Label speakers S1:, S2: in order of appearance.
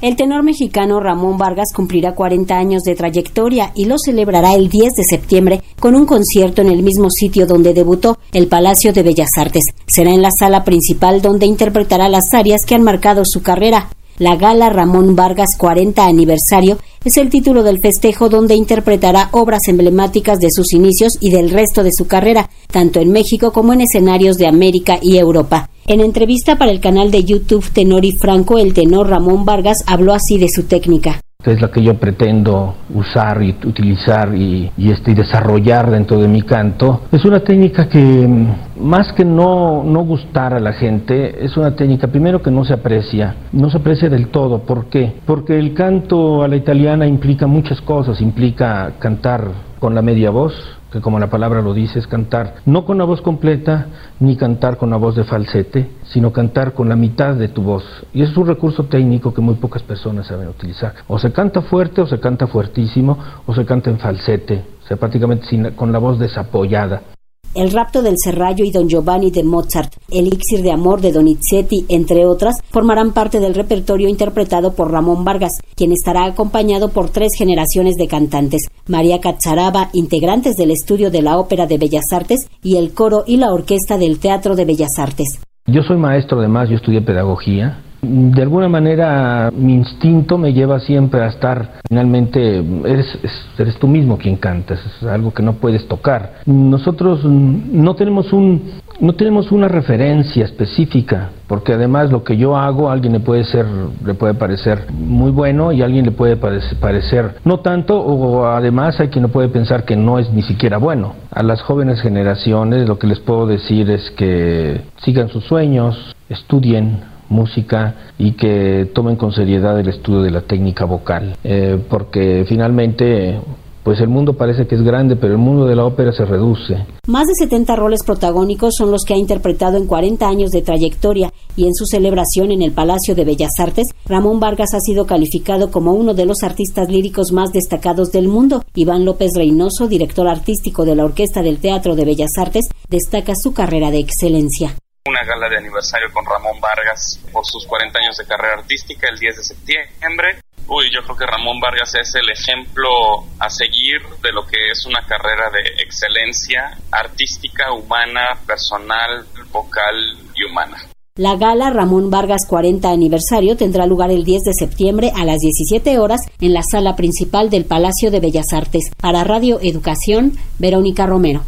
S1: El tenor mexicano Ramón Vargas cumplirá 40 años de trayectoria y lo celebrará el 10 de septiembre con un concierto en el mismo sitio donde debutó, el Palacio de Bellas Artes. Será en la sala principal donde interpretará las áreas que han marcado su carrera. La gala Ramón Vargas 40 aniversario es el título del festejo donde interpretará obras emblemáticas de sus inicios y del resto de su carrera, tanto en México como en escenarios de América y Europa. En entrevista para el canal de YouTube Tenor y Franco, el tenor Ramón Vargas habló así de su técnica
S2: es la que yo pretendo usar y utilizar y, este, desarrollar dentro de mi canto, es una técnica que mm, más que no, no gustar a la gente, es una técnica primero que no se aprecia, no se aprecia del todo. ¿Por qué? Porque el canto a la italiana implica muchas cosas, implica cantar con la media voz, que como la palabra lo dice, es cantar no con la voz completa, ni cantar con la voz de falsete, sino cantar con la mitad de tu voz. Y es un recurso técnico que muy pocas personas saben utilizar. O se canta fuerte, o se canta fuertísimo, o se canta en falsete, o sea, prácticamente sin, con la voz desapoyada.
S1: El rapto del Serrallo y Don Giovanni de Mozart, Elixir de Amor de Donizetti, entre otras, formarán parte del repertorio interpretado por Ramón Vargas, quien estará acompañado por tres generaciones de cantantes, María Cacharaba, integrantes del estudio de la Ópera de Bellas Artes, y el coro y la orquesta del Teatro de Bellas Artes.
S2: Yo soy maestro además, yo estudié pedagogía, de alguna manera mi instinto me lleva siempre a estar, finalmente eres, eres tú mismo quien cantas, es algo que no puedes tocar. Nosotros no tenemos un, no tenemos una referencia específica, porque además lo que yo hago a alguien le puede ser, le puede parecer muy bueno y a alguien le puede parecer no tanto, o además hay quien no puede pensar que no es ni siquiera bueno. A las jóvenes generaciones lo que les puedo decir es que sigan sus sueños, estudien, música y que tomen con seriedad el estudio de la técnica vocal, eh, porque finalmente pues el mundo parece que es grande, pero el mundo de la ópera se reduce.
S1: Más de 70 roles protagónicos son los que ha interpretado en 40 años de trayectoria y en su celebración en el Palacio de Bellas Artes, Ramón Vargas ha sido calificado como uno de los artistas líricos más destacados del mundo. Iván López Reynoso, director artístico de la Orquesta del Teatro de Bellas Artes, destaca su carrera de excelencia
S3: una gala de aniversario con Ramón Vargas por sus 40 años de carrera artística el 10 de septiembre. Uy, yo creo que Ramón Vargas es el ejemplo a seguir de lo que es una carrera de excelencia artística, humana, personal, vocal y humana.
S1: La gala Ramón Vargas 40 aniversario tendrá lugar el 10 de septiembre a las 17 horas en la sala principal del Palacio de Bellas Artes. Para Radio Educación, Verónica Romero.